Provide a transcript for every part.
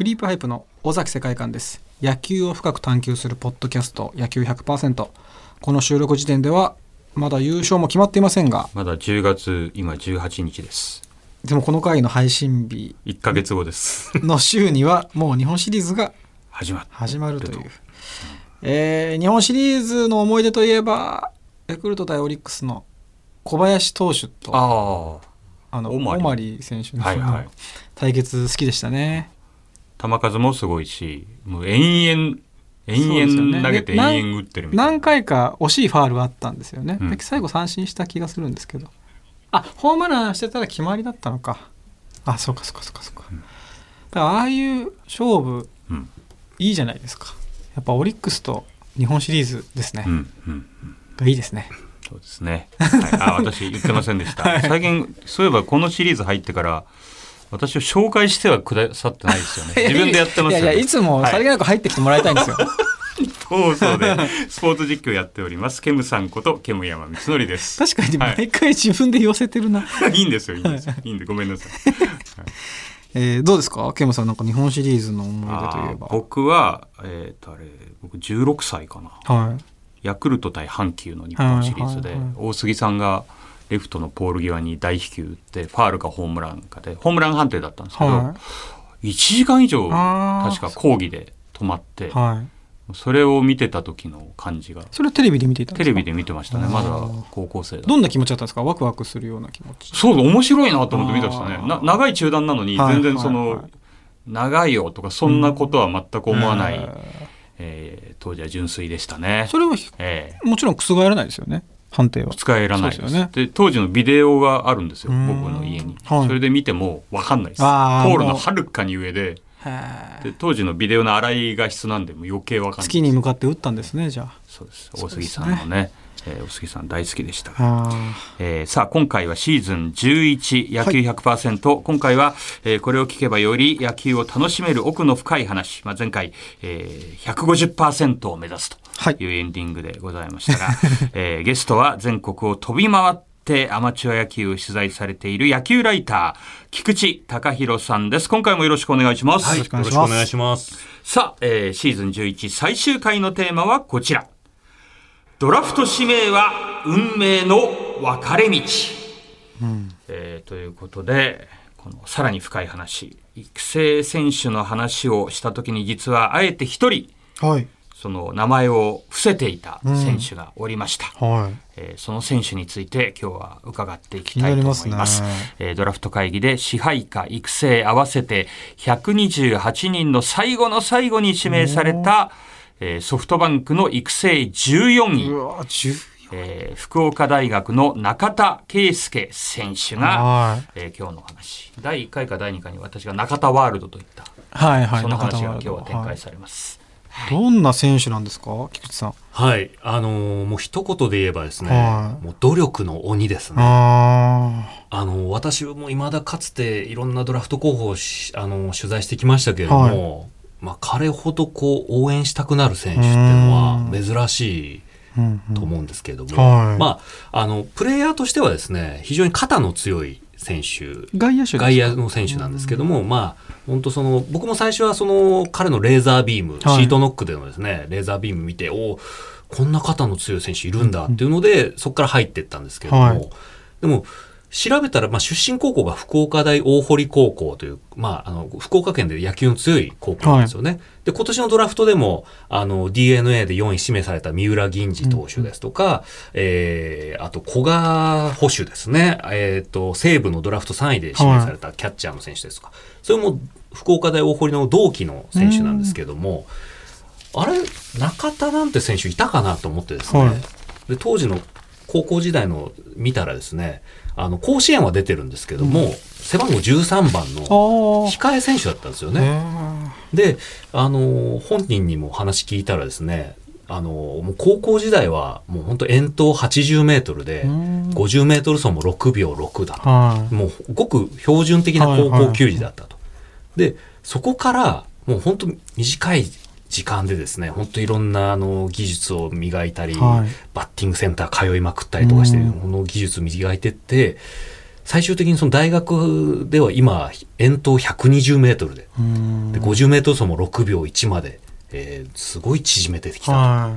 クリープハイプの尾崎世界観です。野球を深く探求するポッドキャスト野球100%この収録時点ではまだ優勝も決まっていませんがまだ10月今18日です。でもこの回の配信日1ヶ月後です。の週にはもう日本シリーズが始まっ始まるという、えー日本シリーズの思い出といえばヤクルト対オリックスの小林投手とああのオマリ。選手の対決好きでしたね。あ球数もすごいしもう延々延々投げてで延々打ってるみたいな。何回か惜しいファールがあったんですよね、うん。で最後三振した気がするんですけど。あホームランしてたら決まりだったのか。あそうかそうかそうかそうか、うん。だからああいう勝負うん。いいじゃないですか。やっぱオリックスと日本シリーズですね、がいいですね。そうですね、はい、あ私言ってませんでした、最近そういえばこのシリーズ入ってから私を紹介してはくださってないですよね。自分でやってますよね。いやいやいつもさりげなく入ってきてもらいたいんですよ、放送でスポーツ実況やっておりますケムさんことケム山光則です。確かにはい。毎回自分で寄せてるな、いいんですよいいんですよ。い。いんでごめんなさい。えーどうですか？ケムさんなんか日本シリーズの思い出といえば。僕はえっ、とあれ僕16歳かな。はい。ヤクルト対阪急の日本シリーズで、はいはいはい。大杉さんがレフトのポール際に大飛球打ってファールかホームランかでホームラン判定だったんですけど、は1時間以上確か講義で止まっていはい。それを見てた時の感じが。それはテレビで見ていたんですか？テレビで見てましたね。まだ高校生だどんな気持ちだったんですか？ワクワクするような気持ち。そうだ面白いなと思って見てましたね。な長い中断なのにはい全然その、はいはい。長いよとかそんなことは全く思わない、ええー当時は純粋でしたね。ーそれはえ。もちろん覆らないですよね判定は。ー使えらないです。ね。で当時のビデオがあるんですよ僕の家に、はい。それで見ても分かんないです。ポあーールのはるかに上で。へで当時のビデオの洗いが必要なんでもう余計分かんない月に向かって打ったんですねじゃそうですそうです。ね大杉さんのねえー大杉さん大好きでした。がえーさあ今回はシーズン11野球100%、今回は、えーこれを聞けばより野球を楽しめる奥の深い話、まあ、前回、えー、150%を目指すはい。というエンディングでございましたが、えーゲストは全国を飛び回ってアマチュア野球を取材されている野球ライター菊池隆弘さんです。今回もよろしくお願いします、はい。よろしくお願いします。よろしくお願いします。さあ、えーシーズン11最終回のテーマはこちら。ドラフト指名は運命の分かれ道。えーということで、このさらに深い話、育成選手の話をしたときに実はあえて一人、はい。その名前を伏せていた選手がおりました。はい。えーその選手について今日は伺っていきたいと思います。ね。えードラフト会議で支配下、育成合わせて128人の最後の最後に指名された、えーソフトバンクの育成14位う、わ10えー福岡大学の中田圭介選手が、はい。えー今日の話。第1回か第2回に私が中田ワールドといった、はいはいその話中田はが今日は展開はいされます。どんな選手なんですか菊池さん？はい。あのーもう一言で言えばですね、はい。もう努力の鬼ですね。ああのー私も未だかつていろんなドラフト候補をし、あのー取材してきましたけれども、まあ彼ほどこう応援したくなる選手っていうのは珍しいと思うんですけれども、はい。まあ、あの、プレイヤーとしてはですね、非常に肩の強い選手。外野手外野の選手なんですけども、まあ、本当その、僕も最初はその、彼のレーザービーム、はい。シートノックでのですね、レーザービーム見て、おこんな肩の強い選手いるんだっていうので、そこから入っていったんですけども、はい。でも、調べたら、まあ、出身高校が福岡大大堀高校という、まあ、あの、福岡県で野球の強い高校なんですよね。で、今年のドラフトでも、あの、DNA で4位指名された三浦銀次投手ですとか、えー、あと、古賀捕手ですね。えっ、と、西武のドラフト3位で指名されたキャッチャーの選手ですとか、それも福岡大大堀の同期の選手なんですけども、あれ、中田なんて選手いたかなと思ってですね、はい。で当時の高校時代の見たらですね、あの、甲子園は出てるんですけども、背番号13番の控え選手だったんですよね。ねで、あの、本人にも話聞いたらですね、あの、もう高校時代はもう本当遠投80メートルで、50メートル走も6秒6だと。はいもうごく標準的な高校球児だったと。で、そこからもう本当短い時間でですね、本当いろんなあの技術を磨いたり、はいバッティングセンター通いまくったりとかして、うんこの技術磨いてって、最終的にその大学では今、遠投120メートルで、うんで50メートル走も6秒1まで、えーすごい縮めてきたと。は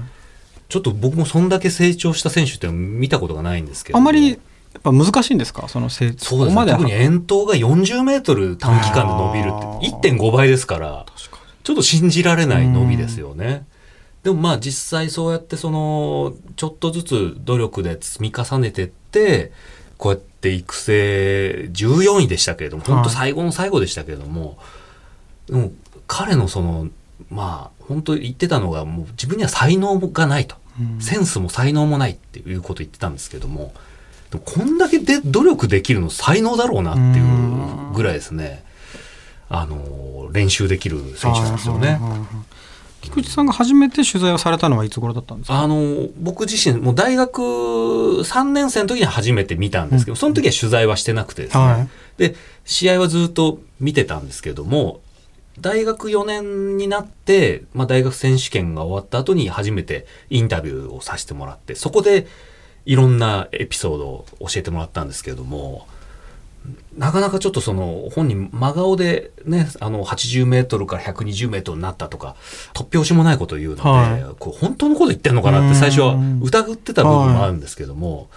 ちょっと僕もそんだけ成長した選手って見たことがないんですけい。ど。あんまりやっぱ難しいんですか？そのせそうですね。特に遠投が40メートル短期間で伸びるって1.5倍ですから、ちょっと信じられない伸びですよね。でもまあ実際そうやってその、ちょっとずつ努力で積み重ねてって、こうやって育成14位でしたけれども、本当最後の最後でしたけれども、でも彼のその、まあ本当言ってたのがもう自分には才能がないと。うん。センスも才能もないっていうことを言ってたんですけども、でもこんだけで努力できるの才能だろうなっていうぐらいですね、あの、練習できる選手なんですよね。菊池さんが初めて取材をされたのはいつ頃だったんですか？あの、僕自身、もう大学3年生の時に初めて見たんですけど、その時は取材はしてなくてですね、はい。で、試合はずっと見てたんですけども、大学4年になって、まあ、大学選手権が終わった後に初めてインタビューをさせてもらって、そこでいろんなエピソードを教えてもらったんですけれども、なかなかちょっとその本人真顔でね、あの80メートルから120メートルになったとか、突拍子もないことを言うので、はい。こう本当のこと言ってんのかなって最初はうん疑ってた部分もあるんですけども、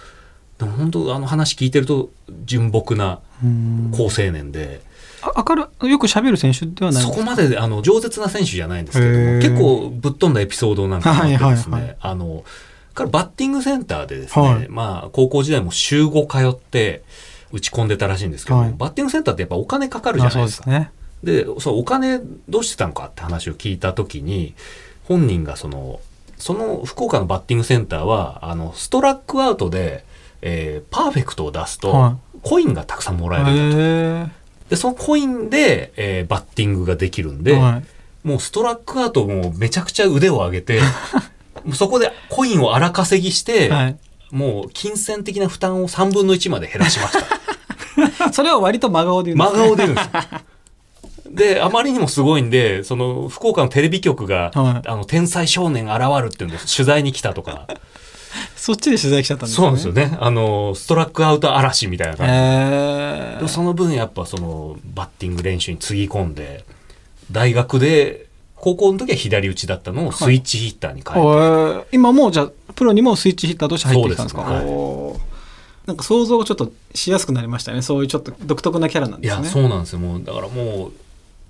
でも本当あの話聞いてると純朴なうん。好青年で、あ明るよく喋る選手ではないそこまであの饒舌な選手じゃないんですけど結構ぶっ飛んだエピソードなんかもあってですね、はいはいはい。あの彼バッティングセンターでですね、はい。まあ高校時代も週5通って打ち込んでたらしいんですけど、はい。バッティングセンターってやっぱお金かかるじゃないでか。ですすね。でそうお金どうしてたのかって話を聞いた時に本人がそのその福岡のバッティングセンターはあのストラックアウトで、えーパーフェクトを出すと、はコインがたくさんもらえるんだと。へでそのコインで、えーバッティングができるんで、えはい。もうストラックアウトもめちゃくちゃ腕を上げて そこでコインを荒稼ぎして、はいもう金銭的な負担を3分の1まで減らしました。それは割と真顔で言うんです真顔で言うんですよ。で、あまりにもすごいんで、その、福岡のテレビ局が、はいあの、天才少年現るっていうんです。取材に来たとか。そっちで取材来ちゃったんですそうですよね。あの、ストラックアウト嵐みたいな感じでその分やっぱその、バッティング練習につぎ込んで、大学で、高校の時は左打ちだったのをスイッチヒッターに変えて、え今もうじゃあプロにもスイッチヒッターとして入ってきたんですか？そうですね。おー。なんか想像がちょっとしやすくなりましたね。そういうちょっと独特なキャラなんいや、ですね。そうなんですよ。もう、だからもう、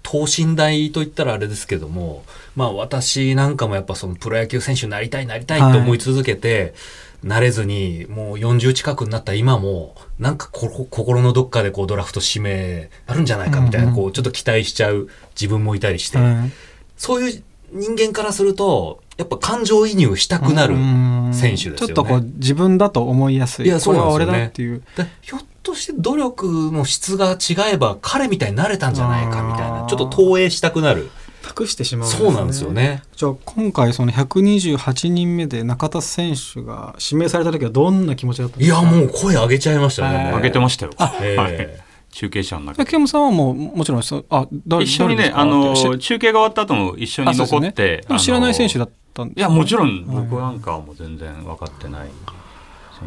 等身大と言ったらあれですけども、まあ私なんかもやっぱそのプロ野球選手になりたいなりたいって思い続けて、なれずに、もう40近くになった今も、なんかこ心のどっかでこうドラフト指名あるんじゃないかみたいな、うんうん。こうちょっと期待しちゃう自分もいたりして、はいそういう人間からすると、やっぱ感情移入したくなるうん。選手ですよね。ちょっとこう自分だと思いやすい。いやそうなんですよね。これは俺だっていう。でひょっとして努力の質が違えば彼みたいになれたんじゃないかみたいあー。なちょっと投影したくなる。託してしまうんです、そうなんですよね。じゃあ今回その128人目で中田選手が指名された時はどんな気持ちだったんですか？いやもう声上げちゃいましたね。上げてましたよ。ええはい中継車の中で。竹山さんはもうもちろんそうあ誰一緒にね、あの中継が終わった後も一緒に残って。ねでも知らない選手だっったんいや、もちろん、はい僕なんかはもう全然分かってない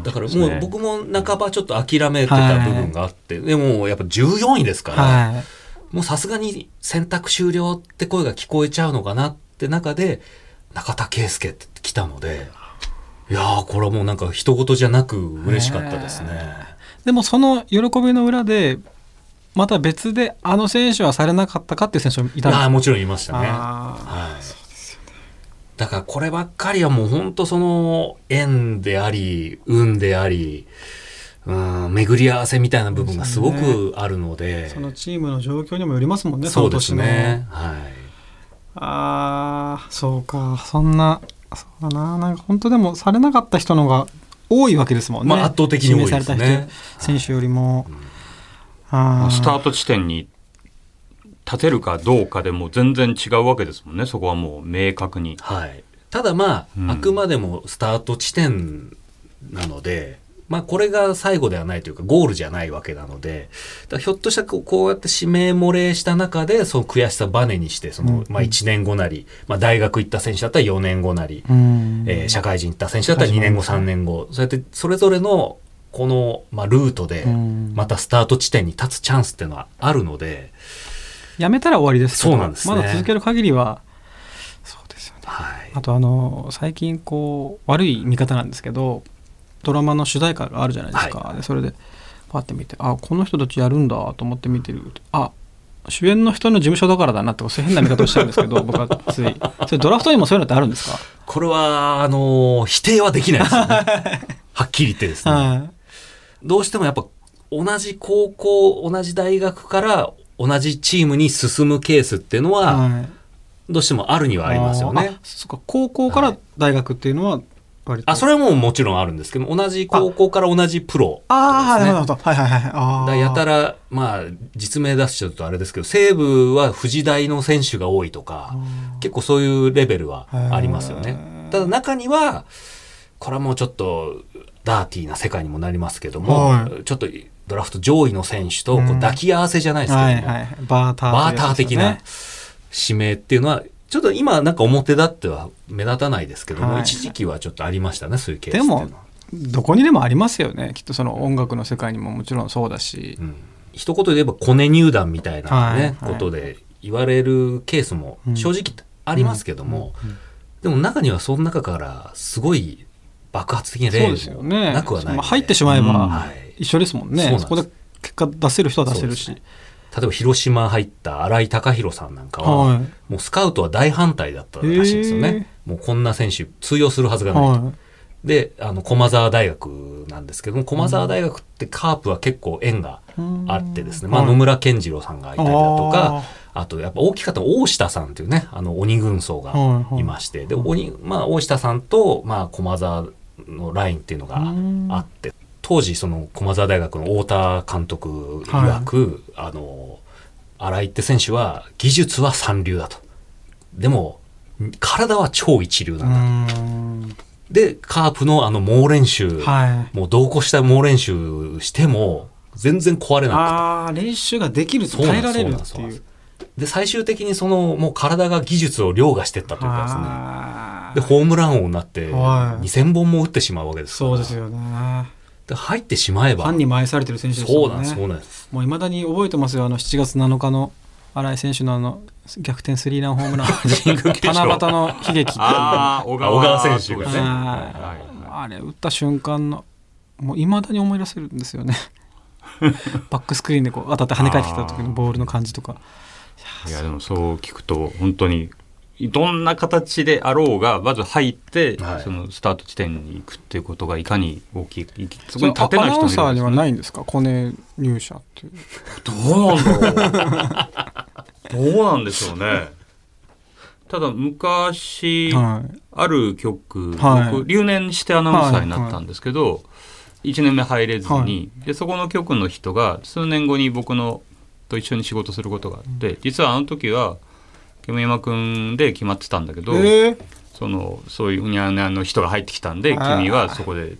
だからもう僕も半ばちょっと諦めてた部分があって、でもやっぱ14位ですから、はいもうさすがに選択終了って声が聞こえちゃうのかなって中で中田圭介って来たのでいやーこれはもうなんか人事じゃなく嬉しかったですね。でもその喜びの裏でまた別であの選手はされなかったかっていう選手もいいたんです。かやーもちろんいましたね。あはい、だからこればっかりはもう本当その縁であり運でありうん巡り合わせみたいな部分がすごくあるので。ーそのチームの状況にもよりますもんねそうですね。はい。ああそうか。そんなそうだななんか本当でもされなかった人のが多いわけですもんね、まあ圧倒的に多いですね。指名された人選手よりも、まあー。あスタート地点に立てるかどうかでも全然違うわけですもんね、そこはもう明確に。はい、ただまあ、うん。あくまでもスタート地点なので、まあ、これが最後ではないというかゴールじゃないわけなのでひょっとしたらこうこうやって指名漏れした中でその悔しさバネにしてその、うん。まあ、1年後なり、まあ、大学行った選手だったら4年後なり、うん。えー社会人行った選手だったら2年後3年後。そうやってそれぞれのこの、まあ、ルートでうん。またスタート地点に立つチャンスっていうのはあるので、やめたら終わりですけどそうなんですね。まだ続ける限りはそうですよね。はい、あとあの最近こう悪い見方なんですけどドラマの主題歌があるじゃないですか、でそれでパッて見てあこの人たちやるんだと思って見てる。あ主演の人の事務所だからだなってそういう変な見方をしちゃうんですけど 僕はつい。それドラフトにもそういうのってあるんですか、これはあの否定はできないですよね。はっきり言ってですね、はい。どうしてもやっぱ同じ高校同じ大学から同じチームに進むケースっていうのははい。どうしてもあるにはありますよあね。そっか。高校から大学っていうのはあそれはもうもちろんあるんですけど同じ高校から同じプロあ。あ、ですね。なるほど。はいはいはい。だやたらまあ実名出しちゃうとあれですけど西武は富士大の選手が多いとか結構そういうレベルはありますよね。ただ中にはこれはもうちょっとダーティーな世界にもなりますけども、はちょっとドラフト上位の選手とこううん。抱き合わせじゃないですけども、はいはい。バーターバーター的な指名っていうのは、ちょっと今なんか表立っては目立たないですけども、はい。一時期はちょっとありましたね、そういうケースつでも、どこにでもありますよね。きっとその音楽の世界にももちろんそうだし。うん。一言で言えばコネ入団みたいなね、はいはい。ことで言われるケースも正直ありますけども、うんうんでも中にはその中からすごごい爆発的な例そうですよもね。なくはないので、まあ入ってしまえば一緒ですもんね。そこで結果出せる人は出せるし。例えば広島入った新井貴弘さんなんかは、はい。もうスカウトは大反対だったらしいんですよね。もうこんな選手通用するはずがないと。はで、あの、駒沢大学なんですけども、駒沢大学ってカープは結構縁がい。あってですね、うんまあ、野村健次郎さんがいたりだとあか、あと、やっぱ大きかった大下さんっていうね、あの、鬼軍曹がいまして、で、鬼、まあ、大下さんと、まあ、駒沢のラインっていうのがあって、当時、その、駒沢大学の太田監督曰く、あの、新井って選手は、技術は三流だと。でも、体は超一流うなんだと。ん。で、カープのあの猛練習、はい。もう同行した猛練習しても、全然壊れなああ、練習ができると耐えられるっていうそうなんで最終的にその、もう体が技術を凌駕してったというかですね。で、ホームラン王になって、はい2000本も打ってしまうわけですそうですよね。で、入ってしまえば。ファンにも愛されてる選手ですよね。そうなんです、そうなんです。もういまだに覚えてますよ、あの7月7日の新井選手のあの逆転スリーランホームラン、神宮球場七夕の悲劇。ああ、小小川選手がね。あれ打った瞬間のもういまだに思い出せるんですよね。バックスクリーンでこう当たって跳ね返ってきた時のボールの感じとか。いやでもそう聞くと本当にどんな形であろうがまず入って、はい。そのスタート地点に行くっていうことがいかに大きいそそこに立てない人もいるんですね。はないんですか？コネ入社って。いうどうなんだろう。どうなんでしょうね。ただ昔、はいある局、はい。僕留年してアナウンサーになったんですけど、1年目入れずに、でそこの局の人が数年後に僕のと一緒に仕事することがあって、実はあの時は煙山君で決まってたんだけど、えー。そのそういううにゃうにゃの人が入ってきたんで君はそこで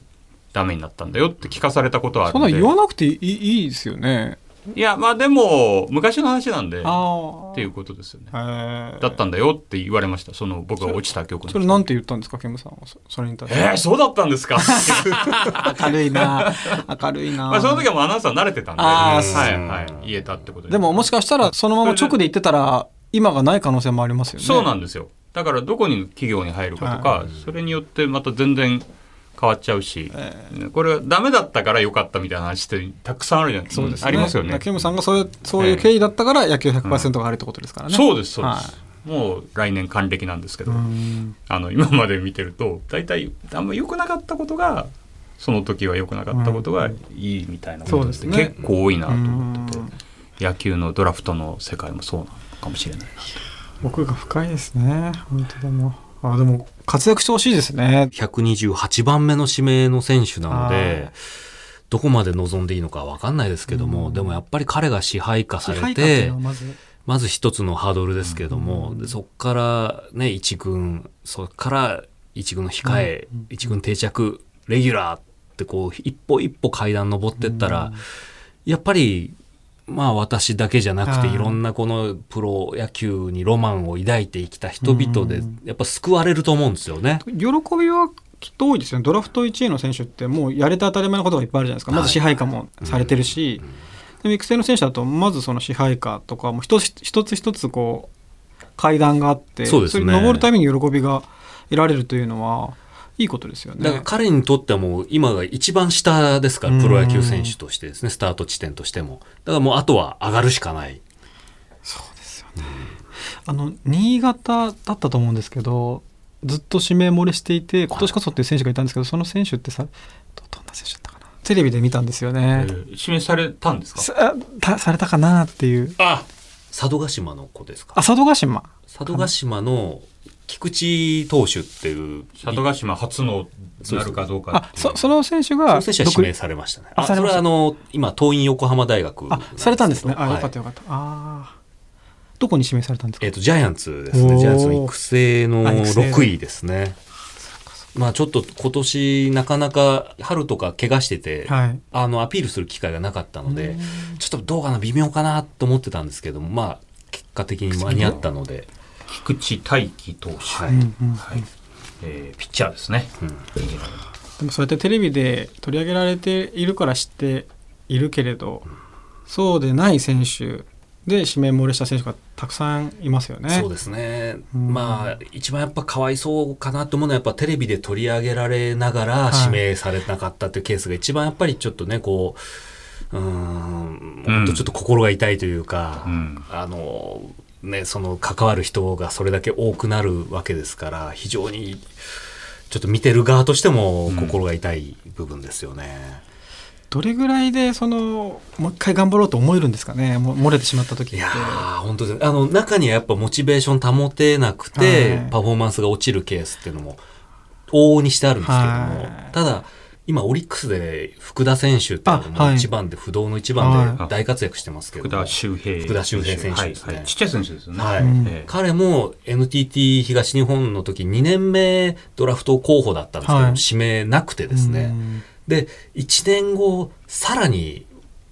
ダメになったんだよって聞かされたことはあるそんなんで言わなくていいいいですよね。いやまあでも昔の話なんでっあていうことですよね。あだったんだよって言われました。その僕が落ちた曲それなんて言ったんですかケムさんは？そそれに対して。えー、そうだったんですか？明るいな。明るいな。まあその時はもうアナウンサー慣れてたんで、はいはい、言えたってことでももしかしたらそのまま直で言ってたら今がない可能性もありますよね。そうなんですよ。だからどこに企業に入るかとか、はそれによってまた全然変わっちゃうし、これはダメだったから良かったみたいな話ってたくさんあるじゃないそうですね。ありますよね。ケムさんがそういうそういう経緯だったから野球100%があるってことですからね、そうですそうではす、もう来年還暦なんですけど、うん。あの今まで見てると大体あんま良くなかったことがその時は良くなかったことがいいみたいなことってね。結構多いなと思ってて、うん。野球のドラフトの世界もそうなのかもしれない僕が深いですね。本当でもあでも活躍してほしいですね。128番目の指名の選手なのはでい、どこまで望んでいいのかわかんないですけども、でもやっぱり彼が支配下されてまず。一つのハードルですけれども、でそこからね、一軍、そこから一軍の控え、うん。一軍定着、レギュラーってこう、一歩一歩階段登ってったら、やっぱり、まあ私だけじゃなくてはいいろんなこのプロ野球にロマンを抱いてきた人々でうん。やっぱ救われると思うんですよね。喜びはきっと多いですよね。ドラフト1位の選手ってもうやれて当たり前のことがいっぱいあるじゃないですか。まず支配下もされてるし、でも育成の選手だとまずその支配下とかも一つ一つ一つこう階段があってそね。れに登るために喜びが得られるというのはいいことですよね。だから彼にとってはもう今が一番下ですから、プロ野球選手としてですね、スタート地点としても。だからもうあとは上がるしかない。そうですよね。あの新潟だったと思うんですけど、ずっと指名漏れしていて、今年こそっていう選手がいたんですけど、その選手ってさ、どどんな選手だったかな？テレビで見たんですよね。えー指名されたんですか？さたされたかなっていう。あ佐渡島の子ですか？あ、佐渡島。佐渡島の菊池投手っていう。佐渡島初のなるかどうかそその選手そがの選手は指名されましたね。あ、それはあの、今、東院横浜大学あされたんですね。あ、はいよかったよかった。ああ。どこに指名されたんですか？えっ、と、ジャイアンツですね。ジャイアンツの育成のあ育成6位ですね。まあちょっと今年なかなか春とか怪我してて、はい。あのアピールする機会がなかったので、ちょっとどうかな微妙かなと思ってたんですけども、まあ結果的に間に合ったので、菊池大輝投手、はい。はい。えーピッチャーですね、うん。でもそうやってテレビで取り上げられているから知っているけれど、そうでない選手で指名漏れした選手がたくさんいますよね。そうですね、うん。まあ一番やっぱかわいそうかなと思うのはやっぱテレビで取り上げられながらはい。指名されなかったっていうケースが一番やっぱりちょっとねこううーん本当ちょっと心が痛いというか、うん。あのねその関わる人がそれだけ多くなるわけですから非常にちょっと見てる側としても心が痛い部分ですよね。どれぐらいでそのもう一回頑張ろうと思えるんですかね？もう漏れてしまった時って。いやー本当であの中にはやっぱモチベーション保てなくて、はいパフォーマンスが落ちるケースっていうのも往々にしてあるんですけども、はいただ今オリックスで福田選手って一番で、不動の一番ではい。大活躍してますけども、福田周平。福田周平選手ですね。はいはい。ちっちゃい選手ですよね、はい。彼も NTT 東日本の時2年目ドラフト候補だったんですけど、はい。指名なくてですね、うん。で1年後さらに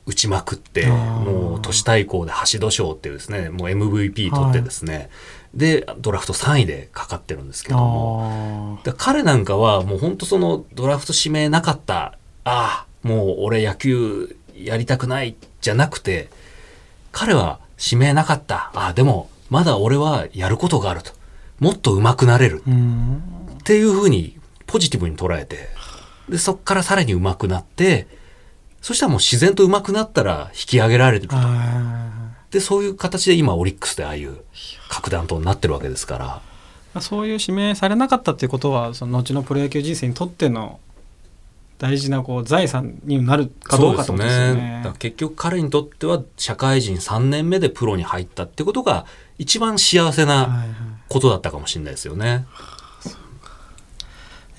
打ちまくってもう都市対抗で橋戸賞っていうですねもう MVP 取ってですね、でドラフト3位でかかってるんですけども。彼なんかはもう本当そのドラフト指名なかったああもう俺野球やりたくないじゃなくて彼は指名なかったああでもまだ俺はやることがあると。もっと上手くなれる。っていうふうにポジティブに捉えて、で、そこからさらに上手くなって、そしたらもう自然と上手くなったら引き上げられると。あで、そういう形で今オリックスでああいう核弾頭になってるわけですから。ーそういう指名されなかったっていうことはその後のプロ野球人生にとっての大事なこう財産になるかどうかとですよね。結局彼にとっては社会人3年目でプロに入ったってことが一番幸せなはいはことだったかもしれないですよね。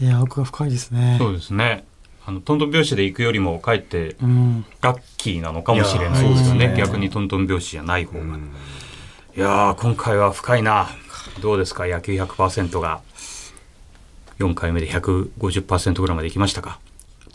い、いや奥が深いですね。そうですねあのトントン拍子で行くよりもかえってうん、ラッキーなのかもしれないですよね。ね。逆にトントン拍子じゃない方が、うんいやー今回は深いな。どうですか？野球100%が。4回目で150%ぐらいまでいきましたか？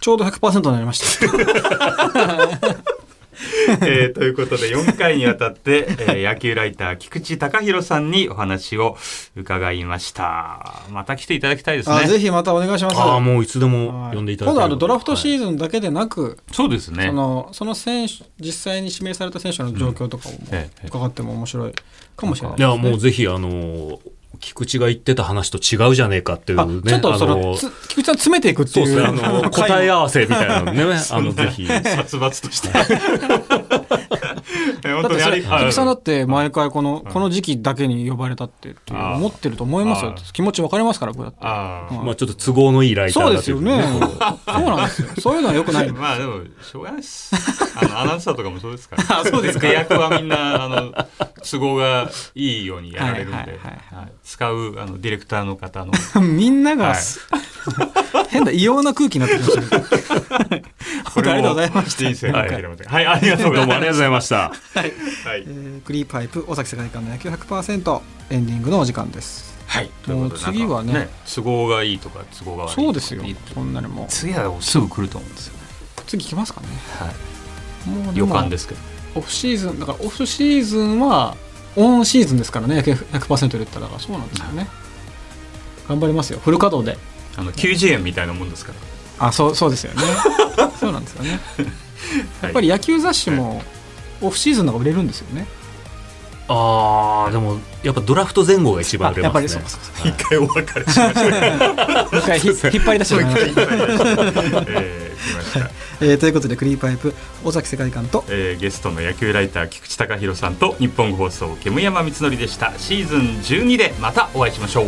ちょうど100%になりました。えーということで4回にわたって、えー野球ライター菊池隆弘さんにお話を伺いました。また来ていただきたいですあぜねひまたお願いします。ああ、もういつでもはい。呼んでいただけ今度あのドラフトシはいーズンだけでなく、そうですね。そのその選手実際に指名された選手の状況とかをもええ。伺っても面白いかもしれないいや、もうぜひ、あの、菊池が言ってた話と違うじゃねえかっていうあね。ちょっとそあのつ菊池さん詰めていくっていう。そうですね、あの、答え合わせみたいなのね、あの、ぜひ。殺伐として だってそれさんだあって毎回このこの時期だけに呼ばれたってって思ってると思いますよ。気持ち分かりますから僕だって。まあちょっと都合のいいライターそうだという。ですよね。こ うそうなんですよ。そういうのはよくない。まあでもしょうがないです。あのアナウンサーとかもそうですから。あそうですか。出役はみんなあの都合がいいようにやられるんで、はいはいはい。はい。使うあのディレクターの方の。みんなが、はい。変な異様な空気になってきましたね ありがとうございました。人生の諦めてはい、ありがとうございますどうもありがとうございました。はい。えークリーパイプ尾崎世界観の野球100%エンディングのお時間です。はい。もう次はねなんか都合がいいとか都合が悪いとかそうですよ。そんなにも。う次はすぐ来ると思うんですよね。次来ますかね。はい。もう予感ですすけど。オフシーズンだからオフシーズンはオンシーズンですからね野球100%で言ったら。そうなんですよね。頑張りますよ。フル稼働で。あの90円みたいなもんですからあそうそうですよね。そうなんですよね。やっぱり野球雑誌もオフシーズンの方が売れるんですよね。ああでもやっぱドラフト前後が一番売れやっぱりますねそうそう一回お別れしましょう。一回ひ引っ張り出しましょう。えー、来ました、えーということでクリーパイプ尾崎世界観とえー、ゲストの野球ライター菊池隆弘さんと日本放送煙山光則でした。シーズン12でまたお会いしましょう